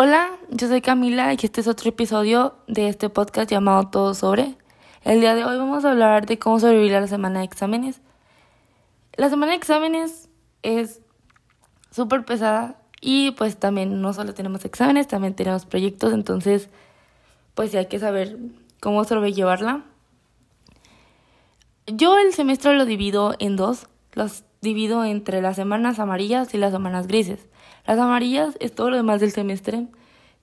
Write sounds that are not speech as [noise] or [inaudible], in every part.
Hola, yo soy Camila y este es otro episodio de este podcast llamado Todo sobre. El día de hoy vamos a hablar de cómo sobrevivir a la semana de exámenes. La semana de exámenes es súper pesada y pues también no solo tenemos exámenes, también tenemos proyectos, entonces pues sí hay que saber cómo sobrellevarla. Yo el semestre lo divido en dos, los divido entre las semanas amarillas y las semanas grises. Las amarillas es todo lo demás del semestre,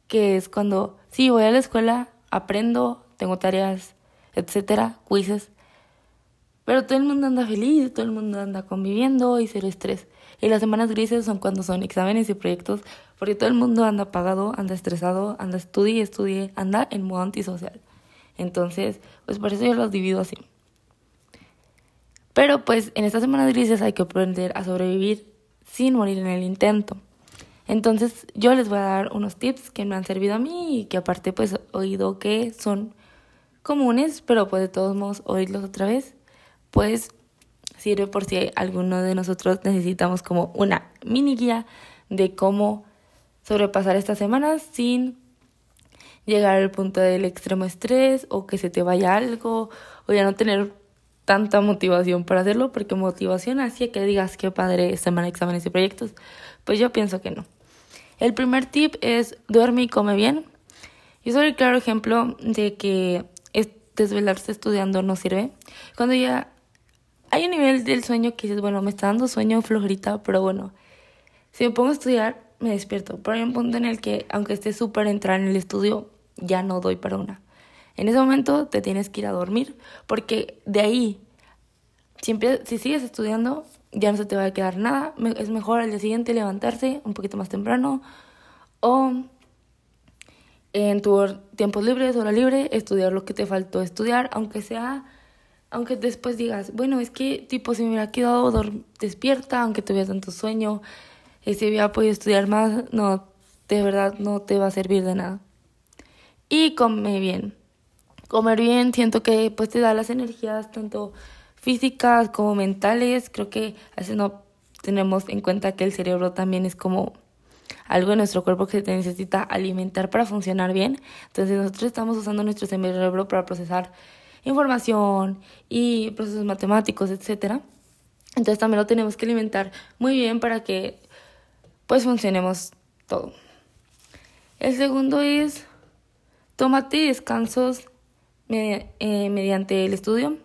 que es cuando sí voy a la escuela, aprendo, tengo tareas, etcétera, quizzes. Pero todo el mundo anda feliz, todo el mundo anda conviviendo y cero estrés. Y las semanas grises son cuando son exámenes y proyectos, porque todo el mundo anda apagado, anda estresado, anda estudie, estudie, anda en modo antisocial. Entonces, pues por eso yo los divido así. Pero pues en estas semanas grises hay que aprender a sobrevivir sin morir en el intento. Entonces yo les voy a dar unos tips que me han servido a mí y que aparte pues he oído que son comunes, pero pues de todos modos oírlos otra vez, pues sirve por si alguno de nosotros necesitamos como una mini guía de cómo sobrepasar estas semanas sin llegar al punto del extremo estrés o que se te vaya algo o ya no tener tanta motivación para hacerlo, porque motivación hacía que digas qué padre semana exámenes y proyectos. Pues yo pienso que no. El primer tip es duerme y come bien. Yo soy el claro ejemplo de que desvelarse estudiando no sirve. Cuando ya hay un nivel del sueño que dices, bueno, me está dando sueño flojerita, pero bueno, si me pongo a estudiar, me despierto. Pero hay un punto en el que, aunque esté súper entrada en el estudio, ya no doy para una. En ese momento te tienes que ir a dormir, porque de ahí, si sigues estudiando, ya no se te va a quedar nada. Es mejor al día siguiente levantarse un poquito más temprano o en tu tiempos libres, hora libre, estudiar lo que te faltó estudiar, aunque sea, aunque después digas, bueno, es que tipo si me hubiera quedado despierta, aunque tuviera tanto sueño, y si hubiera podido estudiar más, no, de verdad no te va a servir de nada. Y come bien. Comer bien siento que pues te da las energías tanto físicas como mentales. Creo que así no tenemos en cuenta que el cerebro también es como algo en nuestro cuerpo que se necesita alimentar para funcionar bien. Entonces nosotros estamos usando nuestro cerebro para procesar información y procesos matemáticos, etcétera. Entonces también lo tenemos que alimentar muy bien para que pues funcionemos todo. El segundo es tómate descansos eh, mediante el estudio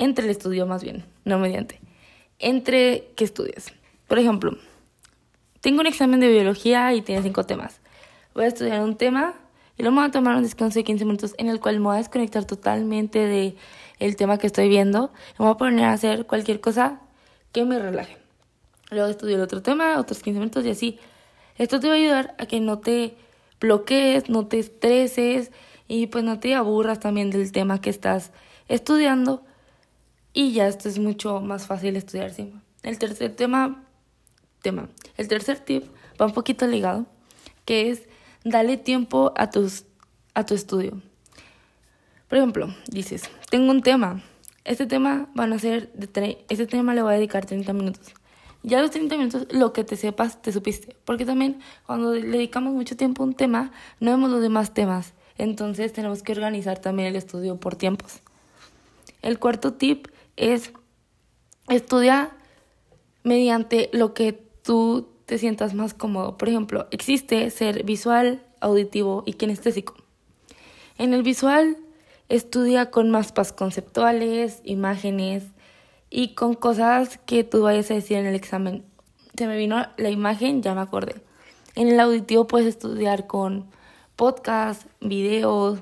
entre el estudio más bien, no mediante, entre que estudies. Por ejemplo, tengo un examen de biología y tiene cinco temas. Voy a estudiar un tema y luego me voy a tomar un descanso de 15 minutos en el cual me voy a desconectar totalmente de el tema que estoy viendo. Me voy a poner a hacer cualquier cosa que me relaje. Luego estudio el otro tema, otros 15 minutos y así. Esto te va a ayudar a que no te bloquees, no te estreses y pues no te aburras también del tema que estás estudiando y ya esto es mucho más fácil estudiar ¿sí? El tercer tema, tema, el tercer tip va un poquito ligado, que es dale tiempo a, tus, a tu estudio. Por ejemplo, dices, tengo un tema, este tema van a ser, este tema le voy a dedicar 30 minutos. Ya los 30 minutos, lo que te sepas, te supiste. Porque también cuando le dedicamos mucho tiempo a un tema, no vemos los demás temas. Entonces tenemos que organizar también el estudio por tiempos. El cuarto tip es estudiar mediante lo que tú te sientas más cómodo. Por ejemplo, existe ser visual, auditivo y kinestésico. En el visual estudia con mapas conceptuales, imágenes y con cosas que tú vayas a decir en el examen. Se me vino la imagen, ya me acordé. En el auditivo puedes estudiar con podcasts, videos,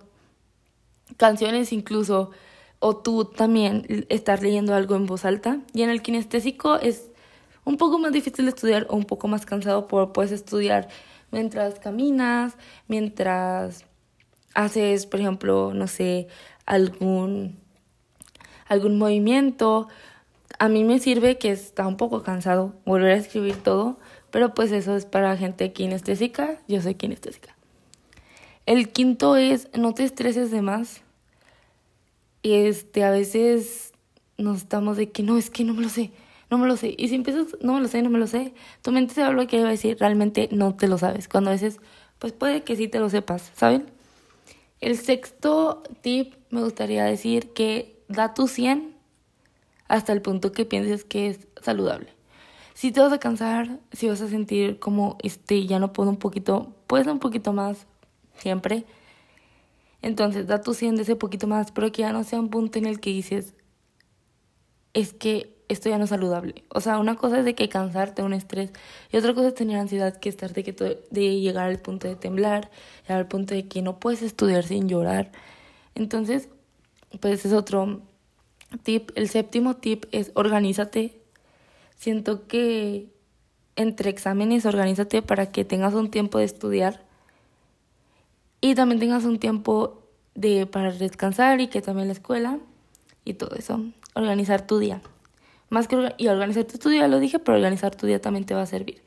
canciones incluso o tú también estás leyendo algo en voz alta. Y en el kinestésico es un poco más difícil de estudiar o un poco más cansado, por puedes estudiar mientras caminas, mientras haces, por ejemplo, no sé, algún algún movimiento. A mí me sirve que está un poco cansado volver a escribir todo, pero pues eso es para gente kinestésica, yo soy kinestésica. El quinto es no te estreses de más este, a veces nos estamos de que no, es que no me lo sé, no me lo sé. Y si empiezas, no me lo sé, no me lo sé, tu mente se va a bloquear y va a decir, realmente no te lo sabes. Cuando a veces, pues puede que sí te lo sepas, ¿saben? El sexto tip me gustaría decir que da tu 100 hasta el punto que pienses que es saludable. Si te vas a cansar, si vas a sentir como este ya no puedo un poquito, puedes un poquito más siempre. Entonces, da tu 100 de ese poquito más, pero que ya no sea un punto en el que dices es que esto ya no es saludable. O sea, una cosa es de que cansarte, un estrés, y otra cosa es tener ansiedad, que estar de, que de llegar al punto de temblar, llegar al punto de que no puedes estudiar sin llorar. Entonces, pues es otro tip. El séptimo tip es organízate. Siento que entre exámenes organízate para que tengas un tiempo de estudiar y también tengas un tiempo de para descansar y que también la escuela y todo eso, organizar tu día. Más que y organizar tu día, lo dije, pero organizar tu día también te va a servir.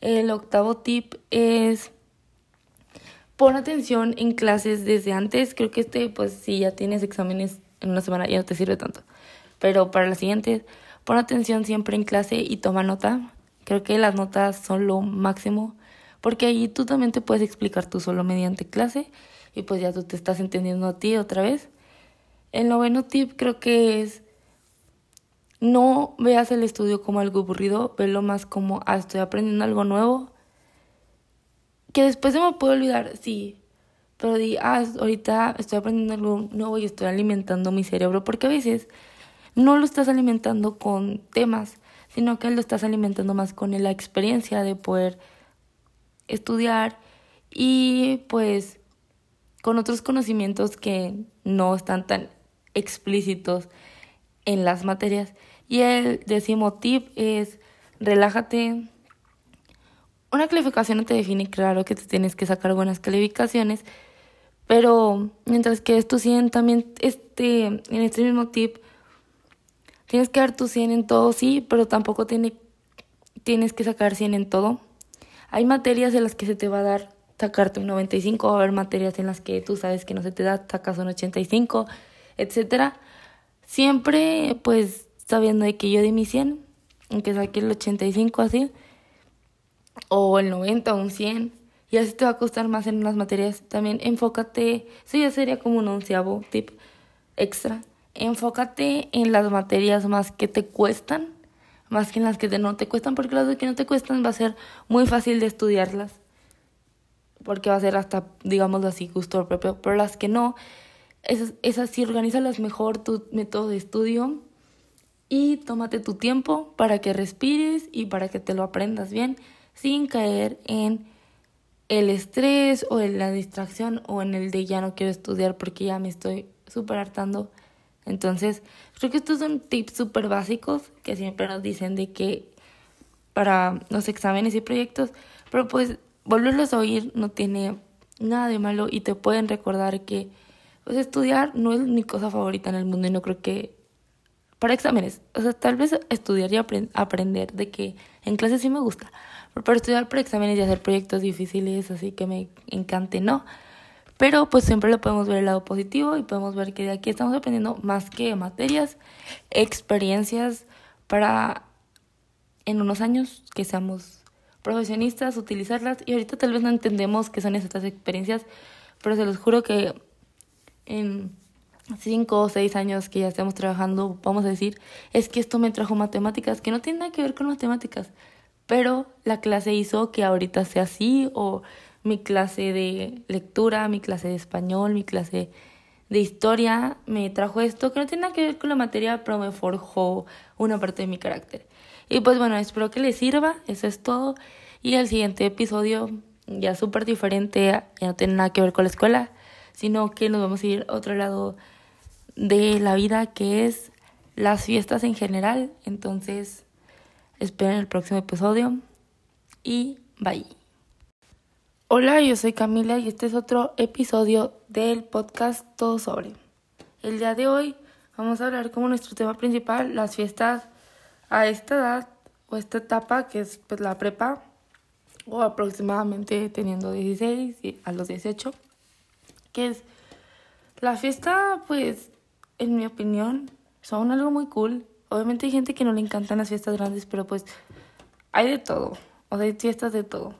El octavo tip es pon atención en clases desde antes. Creo que este, pues si ya tienes exámenes en una semana, ya no te sirve tanto. Pero para la siguiente, pon atención siempre en clase y toma nota. Creo que las notas son lo máximo, porque ahí tú también te puedes explicar tú solo mediante clase y pues ya tú te estás entendiendo a ti otra vez. El noveno tip creo que es no veas el estudio como algo aburrido, velo más como, ah, estoy aprendiendo algo nuevo. Que después se me puede olvidar, sí. Pero di, ah, ahorita estoy aprendiendo algo nuevo y estoy alimentando mi cerebro. Porque a veces no lo estás alimentando con temas, sino que lo estás alimentando más con la experiencia de poder estudiar y pues con otros conocimientos que no están tan explícitos en las materias. Y el décimo tip es relájate. Una calificación no te define, claro que te tienes que sacar buenas calificaciones, pero mientras que es tu 100, también este, en este mismo tip, tienes que dar tu 100 en todo, sí, pero tampoco tiene, tienes que sacar 100 en todo. Hay materias en las que se te va a dar sacarte un 95, va a haber materias en las que tú sabes que no se te da, sacas un 85, etcétera. Siempre, pues, sabiendo de que yo di mi 100, aunque saque el 85 así, o el 90 o un 100, y así te va a costar más en unas materias. También enfócate, eso ya sería como un onceavo tip extra. Enfócate en las materias más que te cuestan, más que en las que no te cuestan, porque las que no te cuestan va a ser muy fácil de estudiarlas, porque va a ser hasta, digamos así, gusto propio, pero las que no, esas, esas sí, organízalas mejor tu método de estudio y tómate tu tiempo para que respires y para que te lo aprendas bien sin caer en el estrés o en la distracción o en el de ya no quiero estudiar porque ya me estoy súper hartando. Entonces, creo que estos son tips súper básicos que siempre nos dicen de que para los exámenes y proyectos, pero pues volverlos a oír no tiene nada de malo y te pueden recordar que pues estudiar no es mi cosa favorita en el mundo y no creo que para exámenes, o sea, tal vez estudiar y aprender de que en clase sí me gusta, pero para estudiar para exámenes y hacer proyectos difíciles, así que me encante, no. Pero pues siempre lo podemos ver el lado positivo y podemos ver que de aquí estamos aprendiendo más que materias, experiencias para en unos años que seamos profesionistas, utilizarlas. Y ahorita tal vez no entendemos qué son estas experiencias, pero se los juro que en cinco o seis años que ya estamos trabajando, vamos a decir, es que esto me trajo matemáticas, que no tiene nada que ver con matemáticas, pero la clase hizo que ahorita sea así, o mi clase de lectura, mi clase de español, mi clase de historia me trajo esto, que no tiene nada que ver con la materia, pero me forjó una parte de mi carácter. Y pues bueno, espero que les sirva, eso es todo. Y el siguiente episodio ya súper diferente, ya no tiene nada que ver con la escuela sino que nos vamos a ir a otro lado de la vida que es las fiestas en general. Entonces, esperen el próximo episodio y bye. Hola, yo soy Camila y este es otro episodio del podcast Todo Sobre. El día de hoy vamos a hablar como nuestro tema principal las fiestas a esta edad o esta etapa que es pues la prepa o aproximadamente teniendo 16 y a los 18 que es la fiesta, pues, en mi opinión, son algo muy cool. obviamente hay gente que no le encantan las fiestas grandes, pero pues hay de todo, o hay fiestas de todo.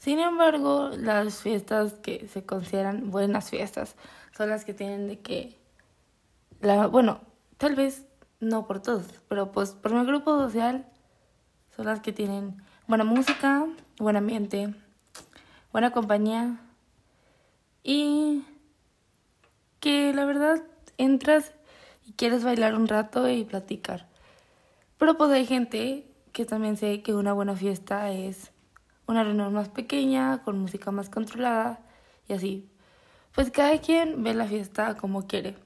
Sin embargo, las fiestas que se consideran buenas fiestas son las que tienen de que, la, bueno, tal vez no por todos, pero pues por mi grupo social son las que tienen buena música, buen ambiente, buena compañía y que la verdad entras y quieres bailar un rato y platicar. Pero pues hay gente que también sé que una buena fiesta es una reunión más pequeña, con música más controlada y así. Pues cada quien ve la fiesta como quiere.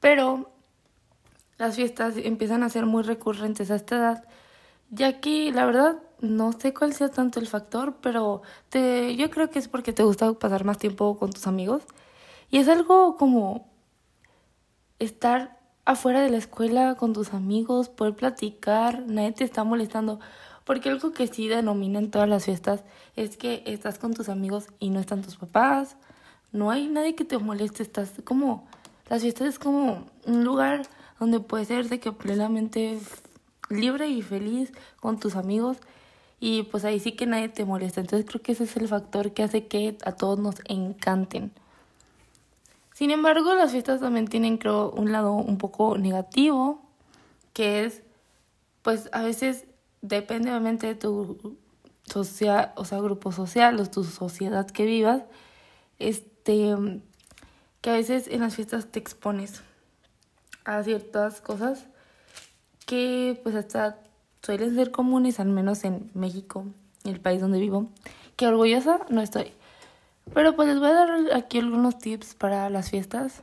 Pero las fiestas empiezan a ser muy recurrentes a esta edad, ya que la verdad no sé cuál sea tanto el factor, pero te, yo creo que es porque te gusta pasar más tiempo con tus amigos. Y es algo como estar afuera de la escuela con tus amigos, poder platicar, nadie te está molestando. Porque algo que sí denominan todas las fiestas es que estás con tus amigos y no están tus papás, no hay nadie que te moleste, estás como... Las fiestas es como un lugar donde puedes ser que plenamente libre y feliz con tus amigos y pues ahí sí que nadie te molesta. Entonces creo que ese es el factor que hace que a todos nos encanten. Sin embargo, las fiestas también tienen creo un lado un poco negativo, que es pues a veces depende obviamente de tu social, o sea, grupo social o tu sociedad que vivas, este que a veces en las fiestas te expones a ciertas cosas que pues hasta suelen ser comunes, al menos en México, el país donde vivo, que orgullosa no estoy. Pero pues les voy a dar aquí algunos tips para las fiestas.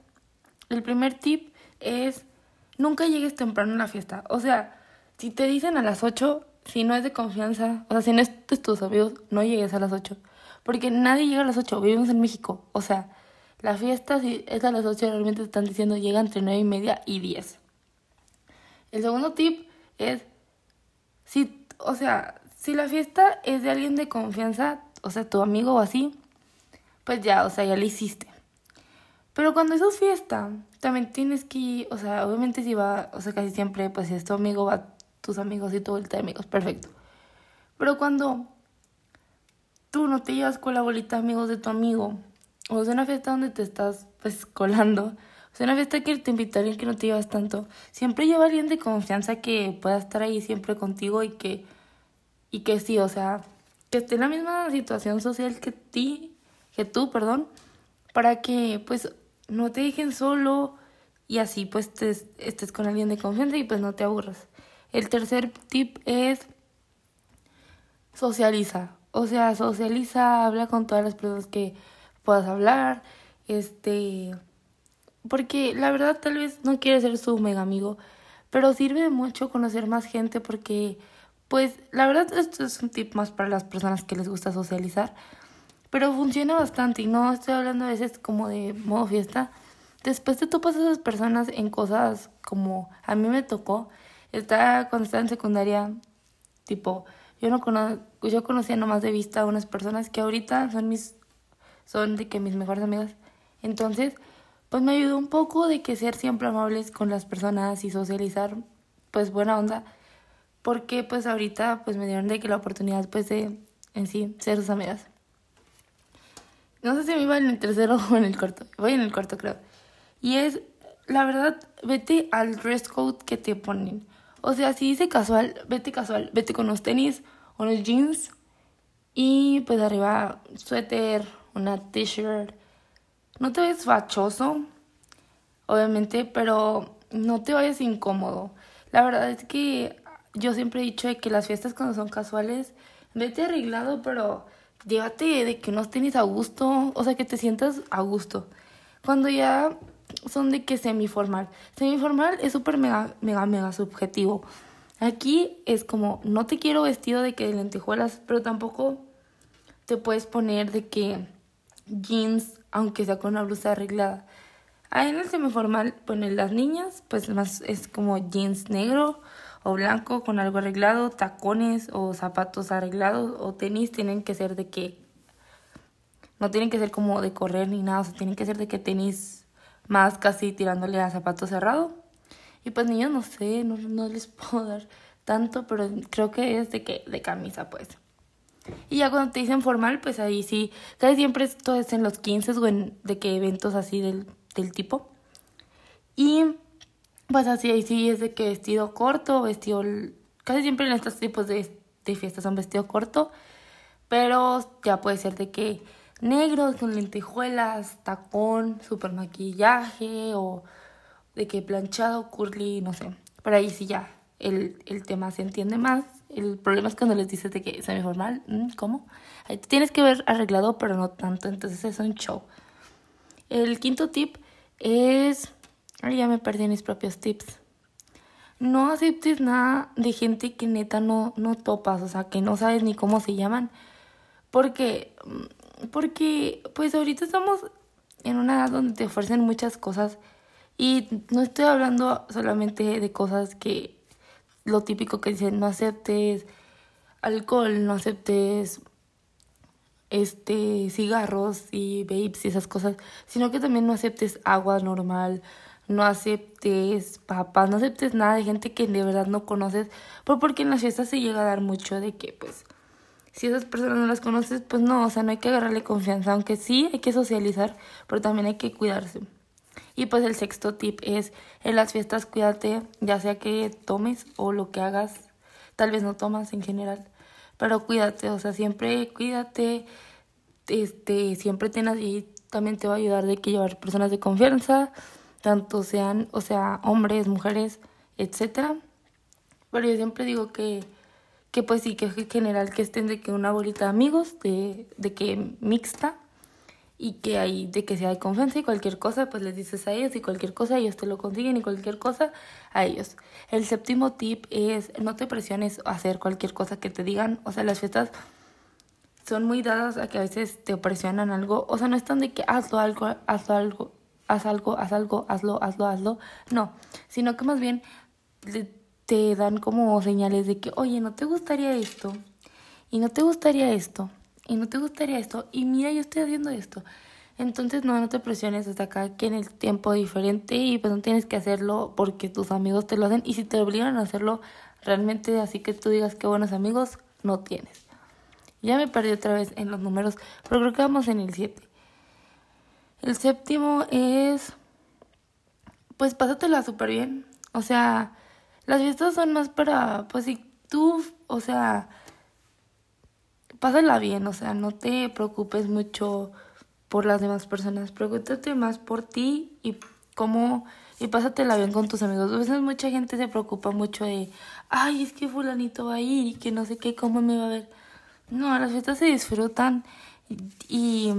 El primer tip es nunca llegues temprano a la fiesta. O sea, si te dicen a las 8, si no es de confianza, o sea, si no es de tus amigos, no llegues a las 8. Porque nadie llega a las 8, vivimos en México. O sea, la fiesta, si es a las 8, realmente te están diciendo llega entre 9 y media y 10. El segundo tip es, si, o sea, si la fiesta es de alguien de confianza, o sea, tu amigo o así, pues ya, o sea, ya la hiciste. Pero cuando es fiesta, también tienes que o sea, obviamente si va, o sea, casi siempre, pues si es tu amigo, va tus amigos y tu vuelta de amigos, perfecto. Pero cuando tú no te llevas con la bolita de amigos de tu amigo, o es una fiesta donde te estás pues colando, o sea, una fiesta que te invita alguien que no te llevas tanto, siempre lleva alguien de confianza que pueda estar ahí siempre contigo y que, y que sí, o sea, que esté en la misma situación social que ti, que tú, perdón, para que pues no te dejen solo y así pues estés, estés con alguien de confianza y pues no te aburras. El tercer tip es socializa. O sea, socializa, habla con todas las personas que puedas hablar, este, porque la verdad tal vez no quieres ser su mega amigo, pero sirve mucho conocer más gente porque, pues, la verdad esto es un tip más para las personas que les gusta socializar, pero funciona bastante y no estoy hablando a veces como de modo fiesta. Después te topas a esas personas en cosas como a mí me tocó, está cuando estaba en secundaria, tipo, yo no cono yo conocía nomás de vista a unas personas que ahorita son mis son de que mis mejores amigas. Entonces, pues me ayudó un poco de que ser siempre amables con las personas y socializar, pues buena onda, porque pues ahorita pues me dieron de que la oportunidad pues de en sí ser sus amigas. No sé si me iba en el tercero [laughs] o en el cuarto, voy en el cuarto creo. Y es, la verdad, vete al dress code que te ponen. O sea, si dice casual, vete casual, vete con los tenis o los jeans y pues arriba suéter una t-shirt. No te vayas fachoso, obviamente, pero no te vayas incómodo. La verdad es que yo siempre he dicho que las fiestas cuando son casuales, vete arreglado, pero llévate de que no estés a gusto, o sea, que te sientas a gusto. Cuando ya son de que semiformal. Semiformal es súper mega, mega, mega subjetivo. Aquí es como, no te quiero vestido de que de lentejuelas, pero tampoco te puedes poner de que jeans, aunque sea con una blusa arreglada. Ahí en el semiformal, bueno, las niñas, pues más es como jeans negro o blanco con algo arreglado, tacones o zapatos arreglados o tenis tienen que ser de que no tienen que ser como de correr ni nada, o sea, tienen que ser de que tenis más casi tirándole a zapato cerrado. Y pues niños no sé, no, no les [laughs] puedo dar tanto, pero creo que es de que de camisa pues. Y ya cuando te dicen formal, pues ahí sí, casi siempre esto es en los 15 o en de que eventos así del, del tipo. Y pues así ahí sí es de que vestido corto, vestido, casi siempre en estos tipos de, de fiestas son vestido corto, pero ya puede ser de que negros con lentejuelas, tacón, super maquillaje o de que planchado, curly, no sé. Pero ahí sí ya el, el tema se entiende más. El problema es cuando les dices de que se me formal, mm, ¿cómo? Ahí tienes que ver arreglado, pero no tanto, entonces es un show. El quinto tip es... Ay, ya me perdí mis propios tips. No aceptes nada de gente que neta no, no topas, o sea, que no sabes ni cómo se llaman. Porque, mm, porque, pues ahorita estamos en una edad donde te ofrecen muchas cosas y no estoy hablando solamente de cosas que lo típico que dicen, no aceptes alcohol, no aceptes este cigarros y vapes y esas cosas, sino que también no aceptes agua normal, no aceptes papas, no aceptes nada de gente que de verdad no conoces, pues porque en las fiestas se llega a dar mucho de que pues si esas personas no las conoces, pues no, o sea, no hay que agarrarle confianza, aunque sí hay que socializar, pero también hay que cuidarse. Y pues el sexto tip es en las fiestas cuídate, ya sea que tomes o lo que hagas, tal vez no tomas en general, pero cuídate, o sea, siempre cuídate, este, siempre tengas y también te va a ayudar de que llevar personas de confianza, tanto sean, o sea, hombres, mujeres, etcétera. Pero yo siempre digo que que pues sí, que en general que estén de que una bolita de amigos, de, de que mixta, y que hay de que sea de confianza y cualquier cosa pues les dices a ellos y cualquier cosa ellos te lo consiguen y cualquier cosa a ellos. El séptimo tip es no te presiones a hacer cualquier cosa que te digan, o sea, las fiestas son muy dadas a que a veces te presionan algo, o sea, no están de que hazlo algo, hazlo algo, haz algo, haz algo, hazlo, hazlo, hazlo, no, sino que más bien te dan como señales de que, oye, no te gustaría esto y no te gustaría esto y no te gustaría esto y mira yo estoy haciendo esto. Entonces no, no te presiones hasta acá que en el tiempo diferente y pues no tienes que hacerlo porque tus amigos te lo hacen y si te obligan a hacerlo realmente así que tú digas que buenos amigos no tienes. Ya me perdí otra vez en los números, pero creo que vamos en el 7. El séptimo es pues pásatela súper bien. O sea, las fiestas son más para pues si tú, o sea, pásala bien, o sea, no te preocupes mucho por las demás personas, preocúpate más por ti y cómo y pásatela bien con tus amigos. A veces mucha gente se preocupa mucho de, ay, es que fulanito va a ir y que no sé qué, cómo me va a ver. No, las fiestas se disfrutan y,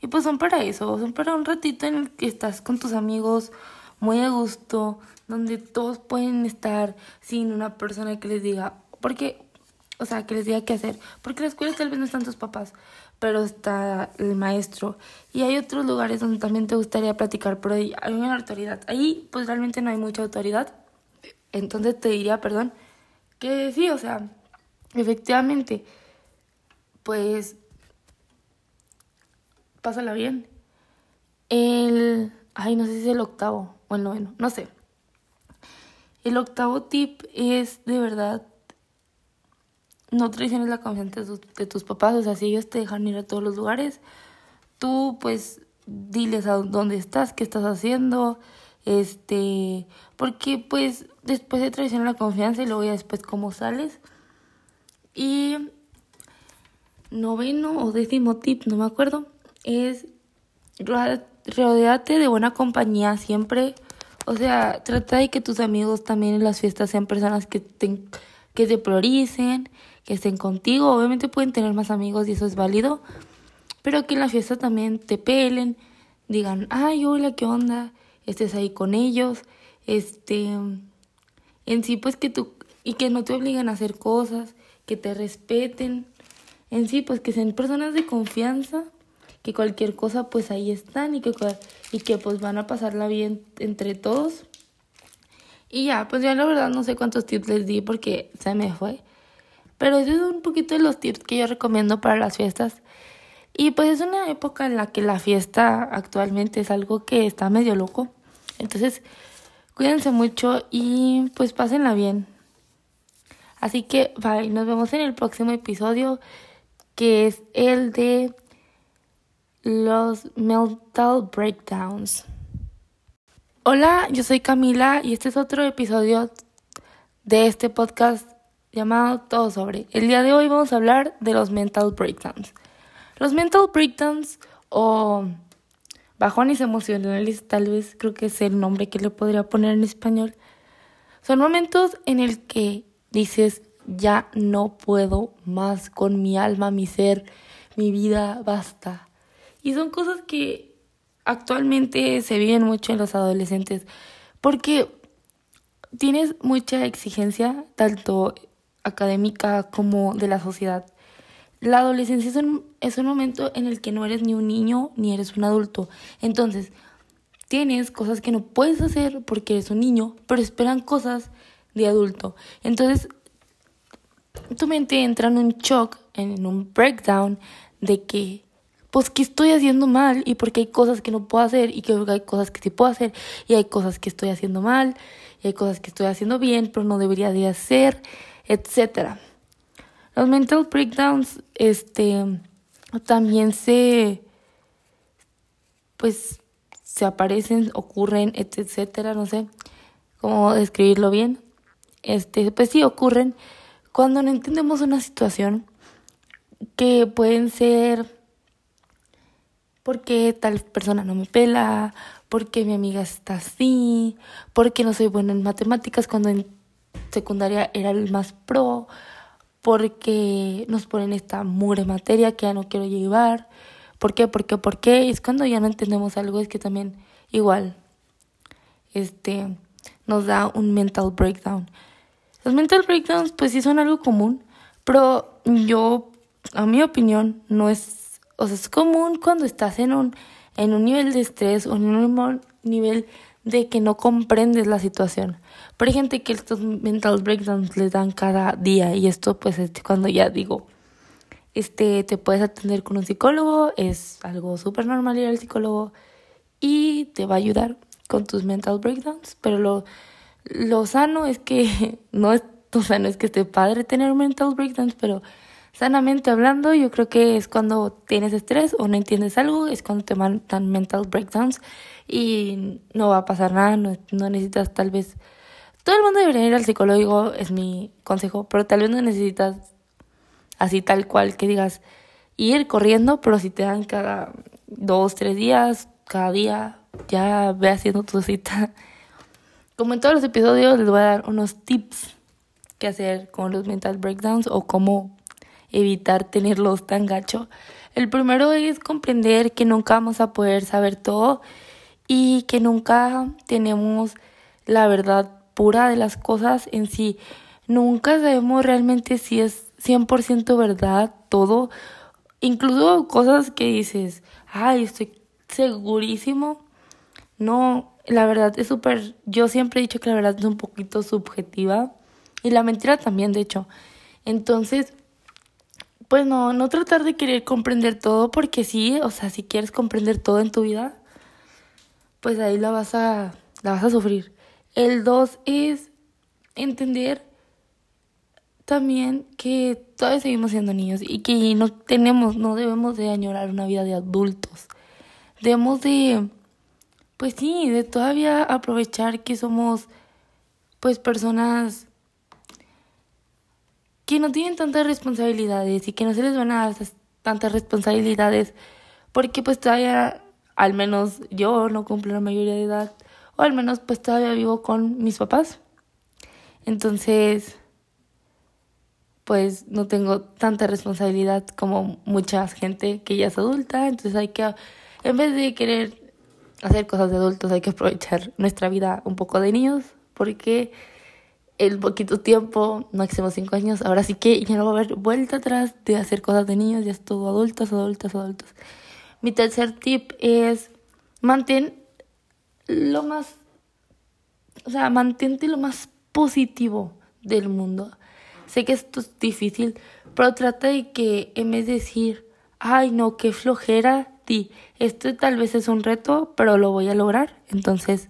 y pues son para eso, son para un ratito en el que estás con tus amigos muy a gusto, donde todos pueden estar sin una persona que les diga, porque o sea, que les diga qué hacer. Porque en la escuela tal vez no están tus papás, pero está el maestro. Y hay otros lugares donde también te gustaría platicar, pero hay una autoridad. Ahí pues realmente no hay mucha autoridad. Entonces te diría, perdón, que sí, o sea, efectivamente, pues pásala bien. El, ay, no sé si es el octavo o el noveno, no sé. El octavo tip es de verdad no traiciones la confianza de tus, papás, o sea, si ellos te dejan ir a todos los lugares, tú pues diles a dónde estás, qué estás haciendo, este, porque pues después de traicionar la confianza y luego ya después cómo sales. Y noveno o décimo tip, no me acuerdo, es rodeate de buena compañía siempre. O sea, trata de que tus amigos también en las fiestas sean personas que te, que te prioricen, que estén contigo. Obviamente pueden tener más amigos y eso es válido, pero que en la fiesta también te pelen, digan, ay, hola, ¿qué onda? Estés ahí con ellos, este, en sí, pues que tú, y que no te obliguen a hacer cosas, que te respeten, en sí, pues que sean personas de confianza, que cualquier cosa, pues ahí están y que, y que pues van a pasarla bien entre todos. Y ya, pues ya la verdad no sé cuántos tips les di porque se me fue. Pero eso es un poquito de los tips que yo recomiendo para las fiestas. Y pues es una época en la que la fiesta actualmente es algo que está medio loco. Entonces, Cuídense mucho y pues pásenla bien. Así que bye, nos vemos en el próximo episodio que es el de los mental breakdowns. Hola, yo soy Camila y este es otro episodio de este podcast llamado Todo sobre. El día de hoy vamos a hablar de los mental breakdowns. Los mental breakdowns o bajones emocionales, tal vez creo que es el nombre que le podría poner en español, son momentos en el que dices, ya no puedo más con mi alma, mi ser, mi vida, basta. Y son cosas que actualmente se viven mucho en los adolescentes porque tienes mucha exigencia, tanto académica como de la sociedad. La adolescencia es un, es un momento en el que no eres ni un niño ni eres un adulto. Entonces, tienes cosas que no puedes hacer porque eres un niño, pero esperan cosas de adulto. Entonces, tu mente entra en un shock, en un breakdown de que, pues, ¿qué estoy haciendo mal? Y porque hay cosas que no puedo hacer y que hay cosas que sí puedo hacer y hay cosas que estoy haciendo mal y hay cosas que estoy haciendo bien, pero no debería de hacer, etcétera. Los mental breakdowns, este, también se, pues, se aparecen, ocurren, etcétera, no sé cómo describirlo bien. Este, pues sí, ocurren cuando no entendemos una situación que pueden ser porque tal persona no me pela, porque mi amiga está así, porque no soy buena en matemáticas cuando en secundaria era el más pro, porque nos ponen esta mugre materia que ya no quiero llevar. ¿Por qué? ¿Por qué? ¿Por qué? es cuando ya no entendemos algo, es que también igual este nos da un mental breakdown. Los mental breakdowns pues sí son algo común, pero yo, a mi opinión, no es, o sea, es común cuando estás en un, en un nivel de estrés o en un nivel de que no comprendes la situación. Pero hay gente que estos mental breakdowns les dan cada día y esto pues es cuando ya digo, este, te puedes atender con un psicólogo, es algo súper normal ir al psicólogo y te va a ayudar con tus mental breakdowns, pero lo lo sano es que [laughs] no es, o sea, no es que esté padre tener mental breakdowns, pero sanamente hablando, yo creo que es cuando tienes estrés o no entiendes algo, es cuando te mandan mental breakdowns y no va a pasar nada, no, no necesitas tal vez... Todo el mundo debería ir al psicólogo, es mi consejo, pero tal vez no necesitas así tal cual que digas ir corriendo, pero si te dan cada dos, tres días, cada día, ya ve haciendo tu cita. Como en todos los episodios, les voy a dar unos tips que hacer con los mental breakdowns o cómo evitar tenerlos tan gacho. El primero es comprender que nunca vamos a poder saber todo y que nunca tenemos la verdad pura de las cosas en sí. Nunca sabemos realmente si es 100% verdad todo. Incluso cosas que dices, ay, estoy segurísimo. No, la verdad es súper, yo siempre he dicho que la verdad es un poquito subjetiva y la mentira también, de hecho. Entonces, pues no, no tratar de querer comprender todo porque sí, o sea, si quieres comprender todo en tu vida, pues ahí la vas a, la vas a sufrir. El dos es entender también que todavía seguimos siendo niños y que no tenemos, no debemos de añorar una vida de adultos. Debemos de pues sí, de todavía aprovechar que somos pues personas que no tienen tantas responsabilidades y que no se les van a dar tantas responsabilidades porque pues todavía al menos yo no cumplo la mayoría de edad o al menos pues todavía vivo con mis papás. Entonces pues no tengo tanta responsabilidad como mucha gente que ya es adulta, entonces hay que en vez de querer hacer cosas de adultos, hay que aprovechar nuestra vida un poco de niños, porque el poquito tiempo, máximo cinco años, ahora sí que ya no va a haber vuelta atrás de hacer cosas de niños, ya es todo adultos, adultos, adultos. Mi tercer tip es mantén lo más, o sea, mantente lo más positivo del mundo. Sé que esto es difícil, pero trata de que en vez de decir, ay no, qué flojera, esto tal vez es un reto, pero lo voy a lograr. Entonces,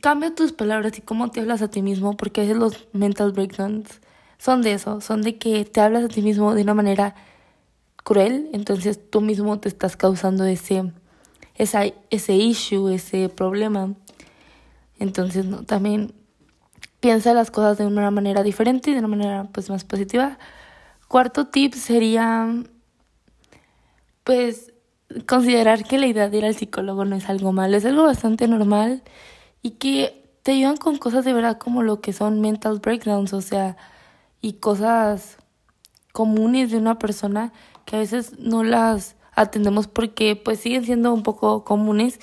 cambia tus palabras y cómo te hablas a ti mismo, porque a veces los mental breakdowns son de eso, son de que te hablas a ti mismo de una manera cruel, entonces tú mismo te estás causando ese, esa, ese issue, ese problema. Entonces, no, también piensa las cosas de una manera diferente y de una manera pues más positiva. Cuarto tip sería pues considerar que la idea de ir al psicólogo no es algo malo, es algo bastante normal y que te ayudan con cosas de verdad como lo que son mental breakdowns, o sea, y cosas comunes de una persona que a veces no las atendemos porque pues siguen siendo un poco comunes,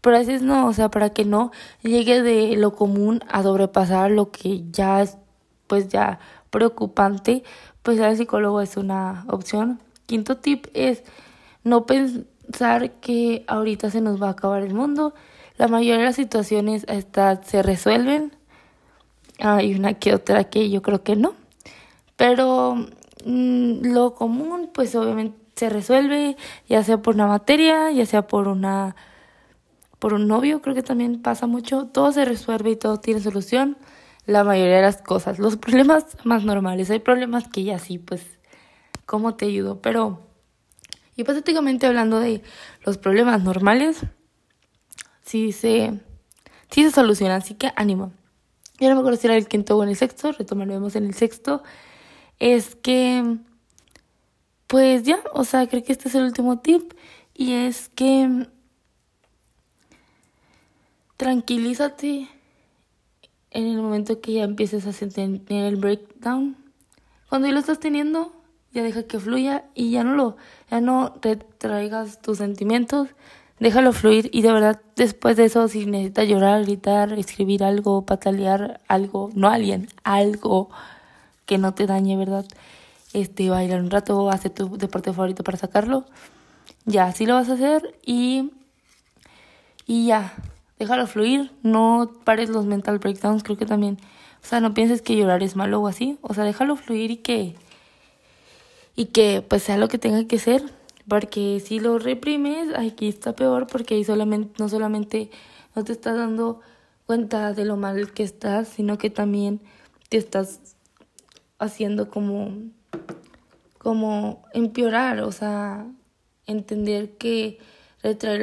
pero a veces no, o sea, para que no llegue de lo común a sobrepasar lo que ya es pues ya preocupante, pues el psicólogo es una opción. Quinto tip es no pensar que ahorita se nos va a acabar el mundo. La mayoría de las situaciones se resuelven. Hay una que otra que yo creo que no. Pero mm, lo común, pues obviamente se resuelve, ya sea por una materia, ya sea por una por un novio, creo que también pasa mucho. Todo se resuelve y todo tiene solución. La mayoría de las cosas. Los [laughs] problemas más normales. Hay problemas que ya sí, pues, ¿cómo te ayudo? Pero, hipotéticamente hablando de los problemas normales, sí se, sí se solucionan. Así que ánimo. Y ahora me acuerdo si era el quinto o en el sexto. Retomaremos en el sexto es que, pues ya, o sea, creo que este es el último tip y es que tranquilízate en el momento que ya empieces a tener el breakdown. Cuando ya lo estás teniendo, ya deja que fluya y ya no lo, ya no retraigas tus sentimientos, déjalo fluir y de verdad después de eso si necesitas llorar, gritar, escribir algo, patalear algo, no alguien, algo que no te dañe, ¿verdad? Este, bailar un rato, hacer tu deporte favorito para sacarlo. Ya, así lo vas a hacer y, y ya, déjalo fluir, no pares los mental breakdowns, creo que también, o sea, no pienses que llorar es malo o así, o sea, déjalo fluir y que, y que pues sea lo que tenga que ser, porque si lo reprimes, aquí está peor porque ahí solamente, no solamente no te estás dando cuenta de lo mal que estás, sino que también te estás haciendo como, como empeorar, o sea, entender que retraer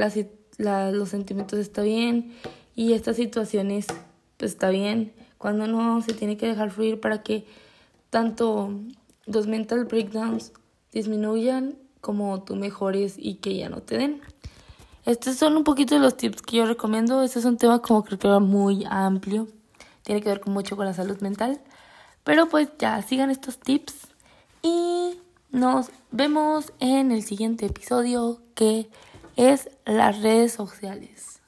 los sentimientos está bien y estas situaciones pues está bien, cuando no se tiene que dejar fluir para que tanto los mental breakdowns disminuyan como tú mejores y que ya no te den. Estos son un poquito de los tips que yo recomiendo. Este es un tema como creo que muy amplio. Tiene que ver mucho con la salud mental. Pero pues ya, sigan estos tips y nos vemos en el siguiente episodio que es las redes sociales.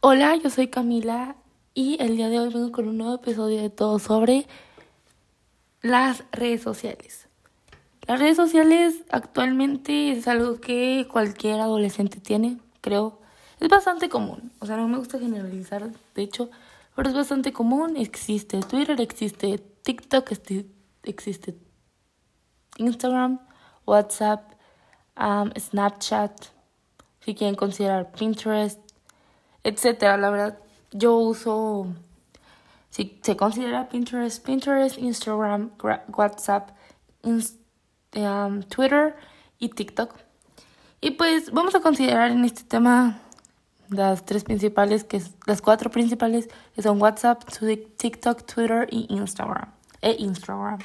Hola, yo soy Camila y el día de hoy vengo con un nuevo episodio de todo sobre las redes sociales. Las redes sociales actualmente es algo que cualquier adolescente tiene, creo. Es bastante común, o sea, no me gusta generalizar, de hecho, pero es bastante común, existe Twitter, existe TikTok, existe Instagram, WhatsApp, Snapchat, si quieren considerar Pinterest, etcétera. La verdad, yo uso, si se considera Pinterest, Pinterest, Instagram, WhatsApp, um, Twitter y TikTok. Y pues vamos a considerar en este tema las tres principales, que las cuatro principales, son WhatsApp, TikTok, Twitter y Instagram. E Instagram.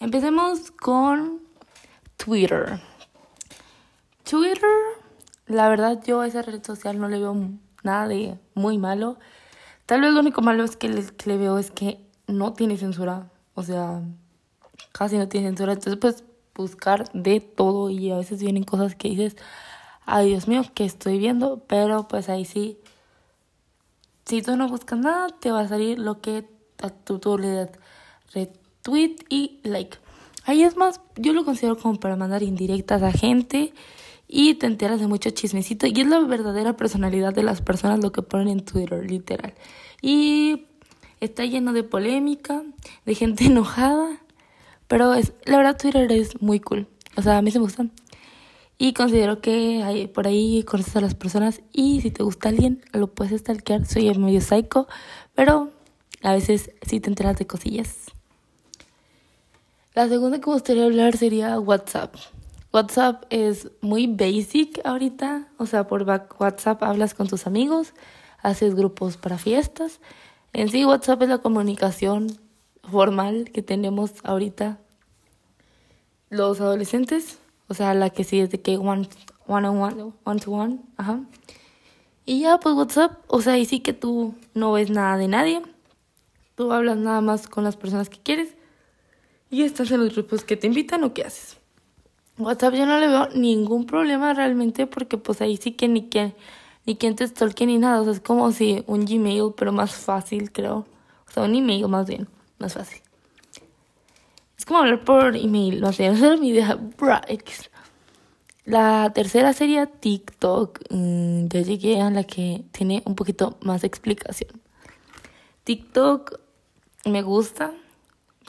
Empecemos con Twitter. Twitter, la verdad yo a esa red social no le veo nada de muy malo. Tal vez lo único malo es que le, que le veo es que no tiene censura. O sea, casi no tiene censura. Entonces, pues buscar de todo y a veces vienen cosas que dices, ay Dios mío, ¿qué estoy viendo? Pero pues ahí sí, si tú no buscas nada, te va a salir lo que a tu tú le das retweet y like. Ahí es más, yo lo considero como para mandar indirectas a gente y te enteras de mucho chismecito. Y es la verdadera personalidad de las personas lo que ponen en Twitter, literal. Y está lleno de polémica, de gente [laughs] enojada. Pero es, la verdad Twitter es muy cool. O sea, a mí se me gusta. Y considero que hay, por ahí conoces a las personas y si te gusta alguien, lo puedes stalkear. Soy medio psycho, pero a veces sí te enteras de cosillas. La segunda que me gustaría hablar sería WhatsApp. WhatsApp es muy basic ahorita, o sea, por WhatsApp hablas con tus amigos, haces grupos para fiestas. En sí, WhatsApp es la comunicación formal que tenemos ahorita los adolescentes, o sea, la que sí es de que one, one on one, one to one, ajá. Y ya, pues WhatsApp, o sea, ahí sí que tú no ves nada de nadie, tú hablas nada más con las personas que quieres y estás en los grupos que te invitan o qué haces. WhatsApp yo no le veo ningún problema realmente porque pues ahí sí que ni quien, ni quien te stalke ni nada. O sea, es como si un Gmail, pero más fácil, creo. O sea, un email más bien, más fácil. Es como hablar por email, no sé, esa era mi idea. La tercera sería TikTok. Mm, ya llegué a la que tiene un poquito más explicación. TikTok me gusta,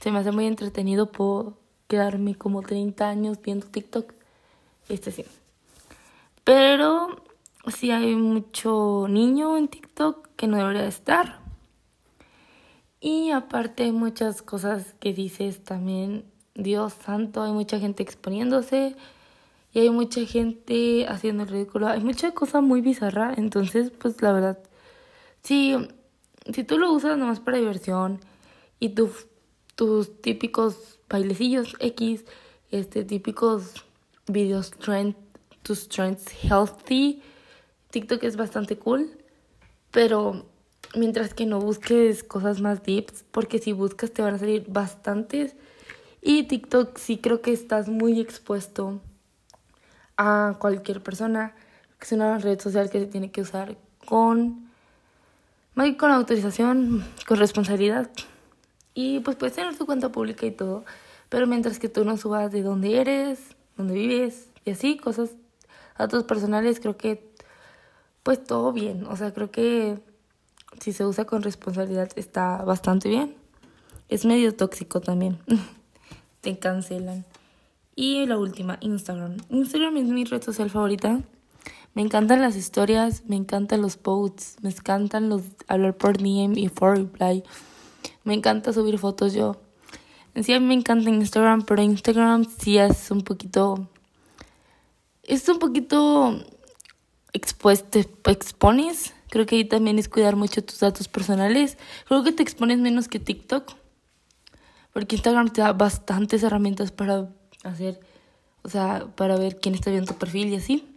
se me hace muy entretenido por quedarme como 30 años viendo TikTok. Este sí. Pero sí hay mucho niño en TikTok que no debería estar. Y aparte hay muchas cosas que dices también, Dios santo, hay mucha gente exponiéndose y hay mucha gente haciendo el ridículo. Hay mucha cosa muy bizarra, entonces pues la verdad, si, si tú lo usas nomás para diversión y tu, tus típicos bailecillos X, este, típicos videos trend, tus trends healthy. TikTok es bastante cool, pero mientras que no busques cosas más deeps, porque si buscas te van a salir bastantes. Y TikTok sí creo que estás muy expuesto a cualquier persona. Es una red social que se tiene que usar con, con autorización, con responsabilidad. Y pues puedes tener tu cuenta pública y todo, pero mientras que tú no subas de dónde eres, dónde vives y así, cosas, datos personales, creo que pues todo bien. O sea, creo que si se usa con responsabilidad está bastante bien. Es medio tóxico también. [laughs] Te cancelan. Y la última, Instagram. Instagram es mi red social favorita. Me encantan las historias, me encantan los posts, me encantan los hablar por DM y for reply. Me encanta subir fotos yo. En sí a mí me encanta Instagram, pero Instagram sí es un poquito... Es un poquito expuesto, expones. Creo que ahí también es cuidar mucho tus datos personales. Creo que te expones menos que TikTok. Porque Instagram te da bastantes herramientas para hacer, o sea, para ver quién está viendo tu perfil y así.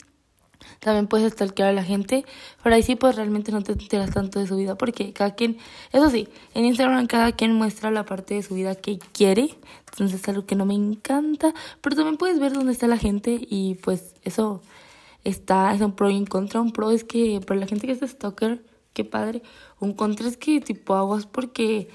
También puedes stalkear a la gente, pero ahí sí pues realmente no te enteras tanto de su vida porque cada quien, eso sí, en Instagram cada quien muestra la parte de su vida que quiere, entonces es algo que no me encanta, pero también puedes ver dónde está la gente y pues eso está, es un pro y un contra, un pro es que para la gente que es stalker, qué padre, un contra es que tipo aguas porque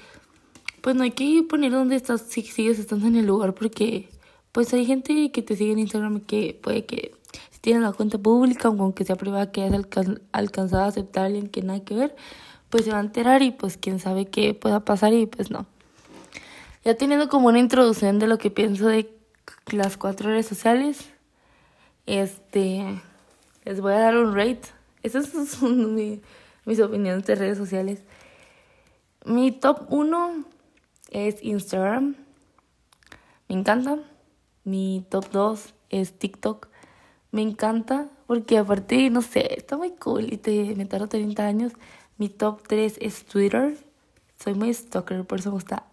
pues no hay que poner dónde estás si sigues estando en el lugar porque pues hay gente que te sigue en Instagram que puede que si tienes la cuenta pública, aunque sea privada, que hayas alcanzado a aceptar a alguien que nada que ver, pues se va a enterar y pues quién sabe qué pueda pasar y pues no. Ya teniendo como una introducción de lo que pienso de las cuatro redes sociales, este, les voy a dar un rate. Esas [laughs] son mis opiniones de redes sociales. Mi top 1 es Instagram. Me encanta. Mi top 2 es TikTok. Me encanta porque aparte, no sé, está muy cool y te, me tardo 30 años. Mi top 3 es Twitter. Soy muy stalker, por eso me gusta.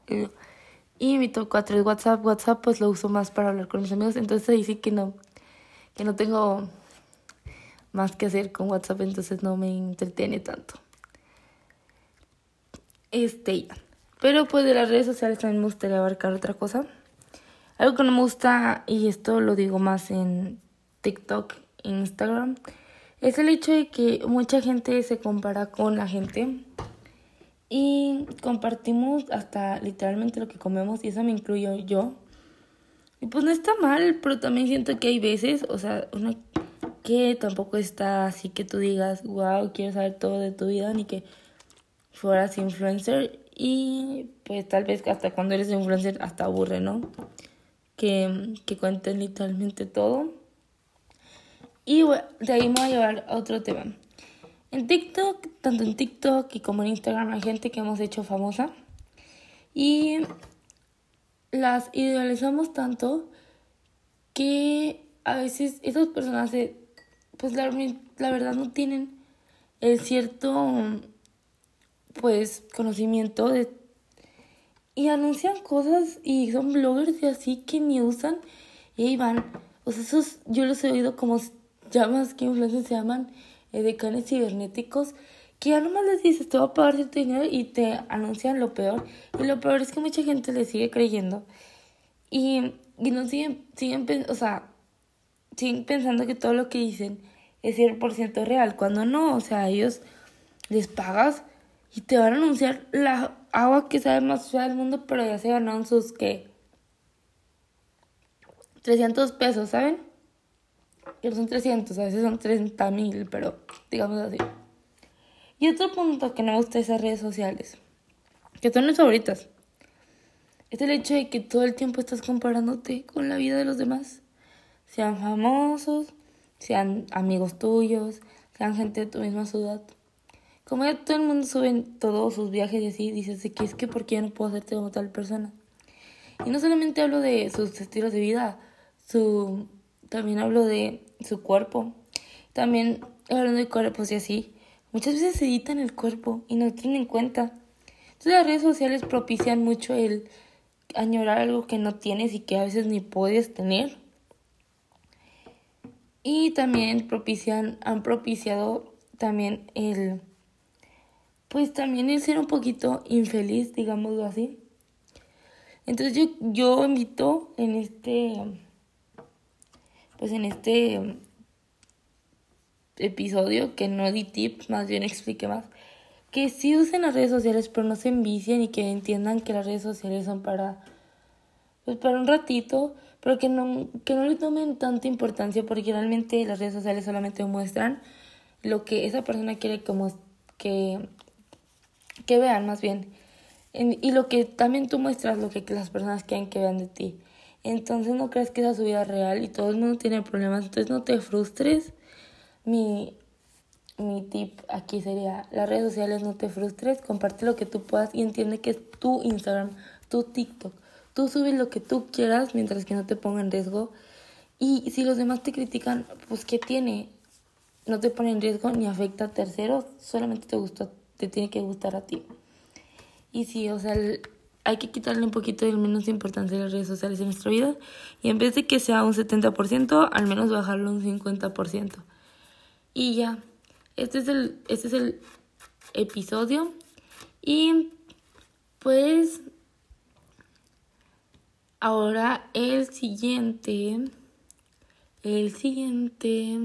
Y mi top 4 es WhatsApp. WhatsApp pues lo uso más para hablar con mis amigos. Entonces ahí sí que no, que no tengo más que hacer con WhatsApp. Entonces no me entretiene tanto. Este. Pero pues de las redes sociales también me gustaría abarcar otra cosa. Algo que no me gusta, y esto lo digo más en TikTok, Instagram, es el hecho de que mucha gente se compara con la gente y compartimos hasta literalmente lo que comemos y eso me incluyo yo. Y pues no está mal, pero también siento que hay veces, o sea, una que tampoco está así que tú digas, wow, quiero saber todo de tu vida, ni que fueras influencer. Y pues tal vez hasta cuando eres influencer hasta aburre, ¿no? Que, que cuenten literalmente todo. Y bueno, de ahí me voy a llevar a otro tema. En TikTok, tanto en TikTok y como en Instagram, hay gente que hemos hecho famosa. Y las idealizamos tanto que a veces esas personas, pues la, verdad no tienen el cierto, pues, conocimiento de... Y anuncian cosas y son bloggers y así que ni usan y ahí van. O sea, esos yo los he oído como llamas que influencers se llaman eh, decanes cibernéticos que ya nomás les dices te voy a pagar cierto dinero y te anuncian lo peor. Y lo peor es que mucha gente le sigue creyendo. Y, y no siguen, siguen, o sea, siguen pensando que todo lo que dicen es 100% real, cuando no, o sea, ellos les pagas y te van a anunciar la agua que sabe más fea del mundo, pero ya se ganaron sus, ¿qué? 300 pesos, ¿saben? Que son 300, a veces son 30 mil, pero digamos así. Y otro punto que no me gusta esas redes sociales, que son mis favoritas, es el hecho de que todo el tiempo estás comparándote con la vida de los demás. Sean famosos, sean amigos tuyos, sean gente de tu misma ciudad. Como ya todo el mundo sube todos sus viajes y así, dices que es que porque yo no puedo hacerte como tal persona. Y no solamente hablo de sus estilos de vida, su también hablo de su cuerpo. También hablando de cuerpos y así. Muchas veces se editan el cuerpo y no tienen en cuenta. Entonces las redes sociales propician mucho el añorar algo que no tienes y que a veces ni puedes tener. Y también propician, han propiciado también el, pues también el ser un poquito infeliz, digámoslo así. Entonces yo, yo invito en este, pues en este episodio, que no di tips, más bien explique más, que sí usen las redes sociales, pero no se envicien y que entiendan que las redes sociales son para, pues para un ratito, pero que no, que no le tomen tanta importancia porque realmente las redes sociales solamente muestran lo que esa persona quiere como que, que vean más bien. y lo que también tú muestras, lo que las personas quieren que vean de ti. Entonces no crees que esa es su vida real y todo el mundo tiene problemas, entonces no te frustres. Mi, mi tip aquí sería, las redes sociales no te frustres, comparte lo que tú puedas y entiende que es tu Instagram, tu TikTok. Tú subes lo que tú quieras mientras que no te ponga en riesgo. Y si los demás te critican, pues ¿qué tiene? No te pone en riesgo ni afecta a terceros, solamente te gusta, te tiene que gustar a ti. Y sí, o sea, hay que quitarle un poquito de menos importancia a las redes sociales en nuestra vida y en vez de que sea un 70%, al menos bajarlo un 50%. Y ya, este es el, este es el episodio y pues Ahora el siguiente, el siguiente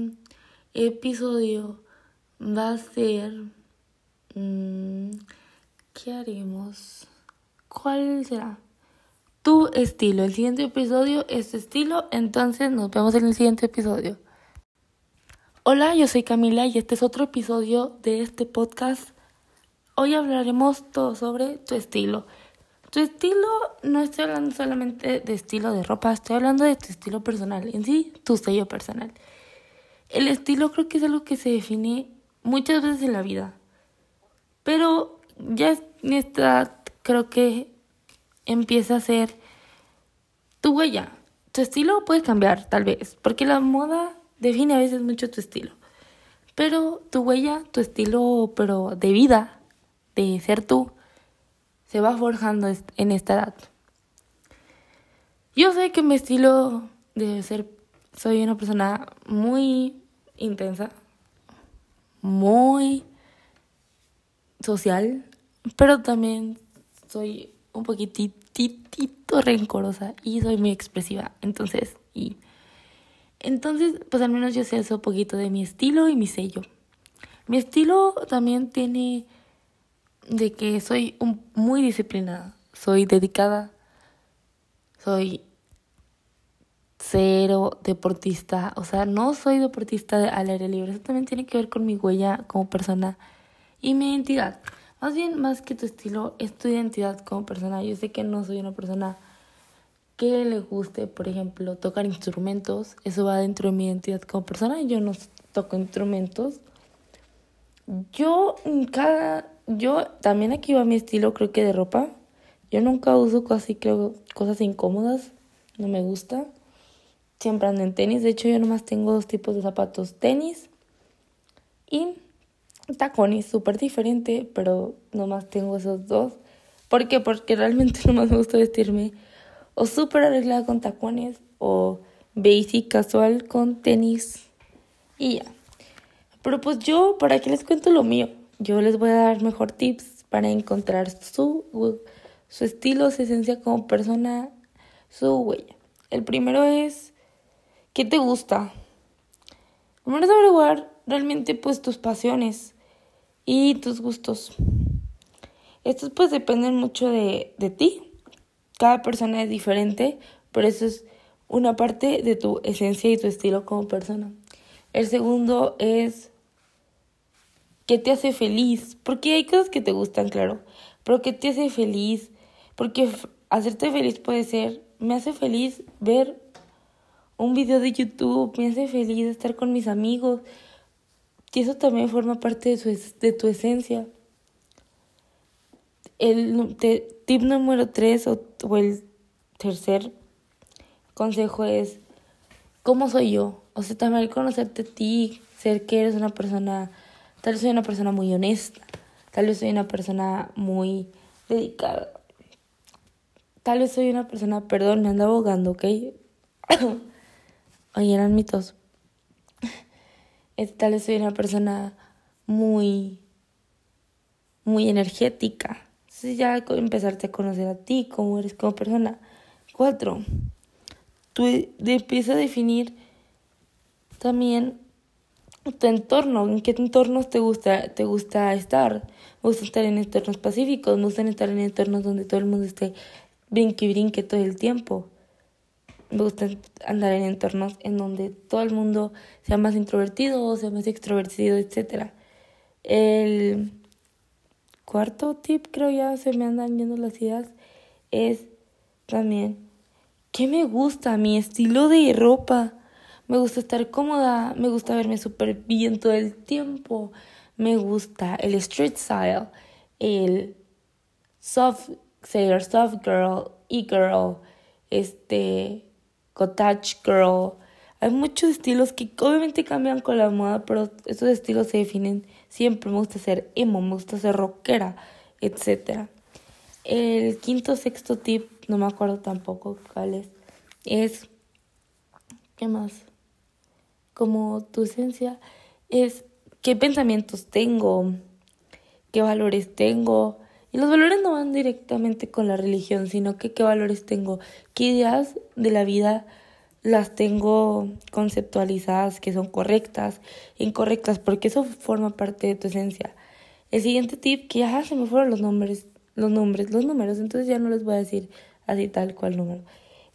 episodio va a ser... Mm, ¿Qué haremos? ¿Cuál será? Tu estilo. El siguiente episodio es tu estilo, entonces nos vemos en el siguiente episodio. Hola, yo soy Camila y este es otro episodio de este podcast. Hoy hablaremos todo sobre tu estilo. Tu estilo, no estoy hablando solamente de estilo de ropa, estoy hablando de tu estilo personal, en sí, tu sello personal. El estilo creo que es algo que se define muchas veces en la vida, pero ya en esta creo que empieza a ser tu huella. Tu estilo puede cambiar, tal vez, porque la moda define a veces mucho tu estilo. Pero tu huella, tu estilo, pero de vida, de ser tú, se va forjando en esta edad. Yo sé que mi estilo debe ser, soy una persona muy intensa, muy social, pero también soy un poquitito rencorosa y soy muy expresiva. Entonces, y entonces, pues al menos yo sé eso un poquito de mi estilo y mi sello. Mi estilo también tiene de que soy muy disciplinada, soy dedicada, soy cero deportista, o sea, no soy deportista al aire libre, eso también tiene que ver con mi huella como persona y mi identidad. Más bien, más que tu estilo, es tu identidad como persona. Yo sé que no soy una persona que le guste, por ejemplo, tocar instrumentos. Eso va dentro de mi identidad como persona. Yo no toco instrumentos. Yo, cada. Yo también aquí va mi estilo, creo que de ropa. Yo nunca uso casi, creo, cosas incómodas. No me gusta. Siempre ando en tenis. De hecho, yo nomás tengo dos tipos de zapatos: tenis y tacones. Súper diferente, pero nomás tengo esos dos. ¿Por qué? Porque realmente [laughs] nomás me gusta vestirme o súper arreglada con tacones o basic casual con tenis y ya. Pero pues yo, ¿para qué les cuento lo mío? Yo les voy a dar mejor tips para encontrar su, su estilo, su esencia como persona, su huella. El primero es, ¿qué te gusta? Primero es averiguar realmente pues tus pasiones y tus gustos. Estos pues dependen mucho de, de ti, cada persona es diferente, pero eso es una parte de tu esencia y tu estilo como persona. El segundo es qué te hace feliz, porque hay cosas que te gustan, claro, pero qué te hace feliz, porque hacerte feliz puede ser, me hace feliz ver un video de YouTube, me hace feliz estar con mis amigos, y eso también forma parte de, su, de tu esencia. El tip número tres o, el tercer consejo es cómo soy yo. O sea, también conocerte a ti, ser que eres una persona, tal vez soy una persona muy honesta, tal vez soy una persona muy dedicada, tal vez soy una persona, perdón, me ando abogando, ¿ok? [coughs] Oye, eran mitos. Tal vez soy una persona muy, muy energética entonces ya empezarte a conocer a ti, cómo eres como persona. Cuatro, tú empiezas a definir también tu entorno, en qué entornos te gusta, te gusta estar. Me gusta estar en entornos pacíficos, me gusta estar en entornos donde todo el mundo esté brinque y brinque todo el tiempo. Me gusta andar en entornos en donde todo el mundo sea más introvertido, sea más extrovertido, etc. El cuarto tip, creo ya se me andan yendo las ideas, es también ¿qué me gusta? Mi estilo de ropa. Me gusta estar cómoda, me gusta verme súper bien todo el tiempo, me gusta el street style, el soft sailor, soft girl, e-girl, este, cottage girl. Hay muchos estilos que obviamente cambian con la moda, pero esos estilos se definen Siempre me gusta ser emo, me gusta ser rockera, etc. El quinto, sexto tip, no me acuerdo tampoco cuál es, es, ¿qué más? Como tu esencia, es qué pensamientos tengo, qué valores tengo. Y los valores no van directamente con la religión, sino que qué valores tengo, qué ideas de la vida las tengo conceptualizadas que son correctas, incorrectas, porque eso forma parte de tu esencia. El siguiente tip, que ya se me fueron los nombres, los nombres, los números, entonces ya no les voy a decir así tal cual número.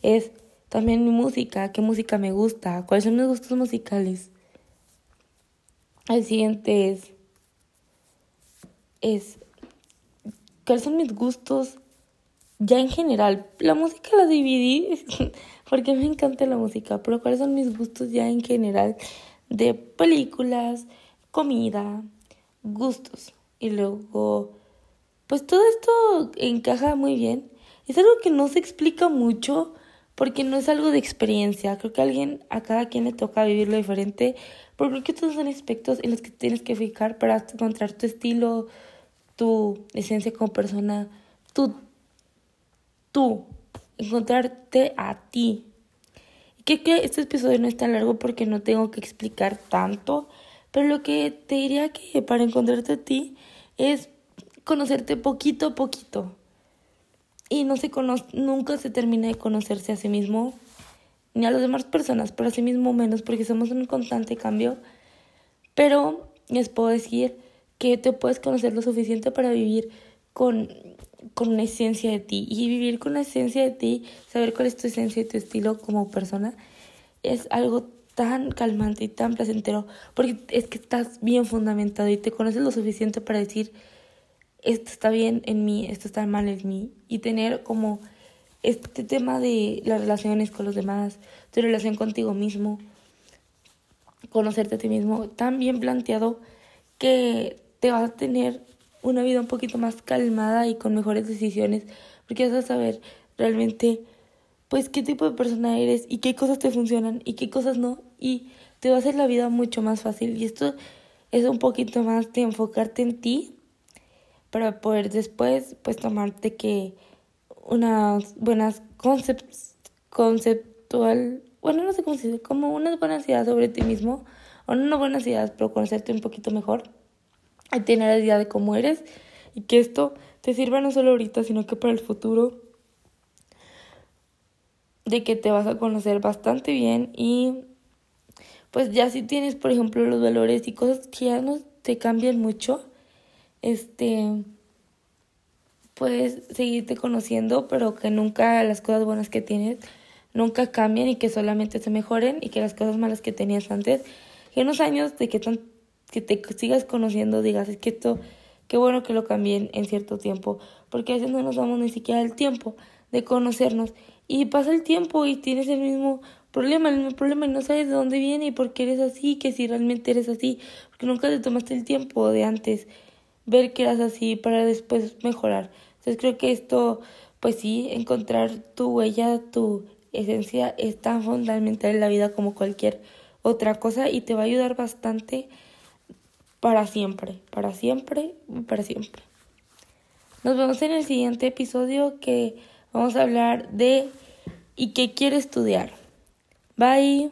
Es también mi música, qué música me gusta, cuáles son mis gustos musicales. El siguiente es, es, cuáles son mis gustos ya en general. La música la dividí [laughs] porque me encanta la música, pero cuáles son mis gustos ya en general de películas, comida, gustos. Y luego, pues todo esto encaja muy bien. Es algo que no se explica mucho porque no es algo de experiencia. Creo que a alguien, a cada quien le toca vivirlo diferente, porque creo que todos son aspectos en los que tienes que fijar para encontrar tu estilo, tu esencia como persona, tu, tú, encontrarte a ti. Que, que este episodio no es tan largo porque no tengo que explicar tanto, pero lo que te diría que para encontrarte a ti es conocerte poquito a poquito. Y no se conoce, nunca se termina de conocerse a sí mismo, ni a las demás personas, pero a sí mismo menos, porque somos un constante cambio. Pero les puedo decir que te puedes conocer lo suficiente para vivir con con una esencia de ti y vivir con la esencia de ti, saber cuál es tu esencia y tu estilo como persona, es algo tan calmante y tan placentero, porque es que estás bien fundamentado y te conoces lo suficiente para decir, esto está bien en mí, esto está mal en mí, y tener como este tema de las relaciones con los demás, tu relación contigo mismo, conocerte a ti mismo, tan bien planteado que te vas a tener una vida un poquito más calmada y con mejores decisiones, porque vas a saber realmente pues qué tipo de persona eres y qué cosas te funcionan y qué cosas no y te va a hacer la vida mucho más fácil. Y esto es un poquito más de enfocarte en ti para poder después pues tomarte que unas buenas conceptual bueno no se dice como unas buenas ideas sobre ti mismo o no buenas ideas pero conocerte un poquito mejor y tener la idea de cómo eres y que esto te sirva no solo ahorita sino que para el futuro de que te vas a conocer bastante bien y pues ya si tienes por ejemplo los valores y cosas que ya no te cambian mucho este puedes seguirte conociendo pero que nunca las cosas buenas que tienes nunca cambian y que solamente se mejoren y que las cosas malas que tenías antes que en unos años de que, que te sigas conociendo digas es que esto qué bueno que lo cambien en cierto tiempo porque a veces no nos damos ni siquiera el tiempo de conocernos. Y pasa el tiempo y tienes el mismo problema, el mismo problema y no sabes de dónde viene y por qué eres así, que si realmente eres así, porque nunca te tomaste el tiempo de antes ver que eras así para después mejorar. Entonces creo que esto, pues sí, encontrar tu huella, tu esencia es tan fundamental en la vida como cualquier otra cosa y te va a ayudar bastante para siempre, para siempre, para siempre. Nos vemos en el siguiente episodio que Vamos a hablar de ¿y qué quiere estudiar? Bye.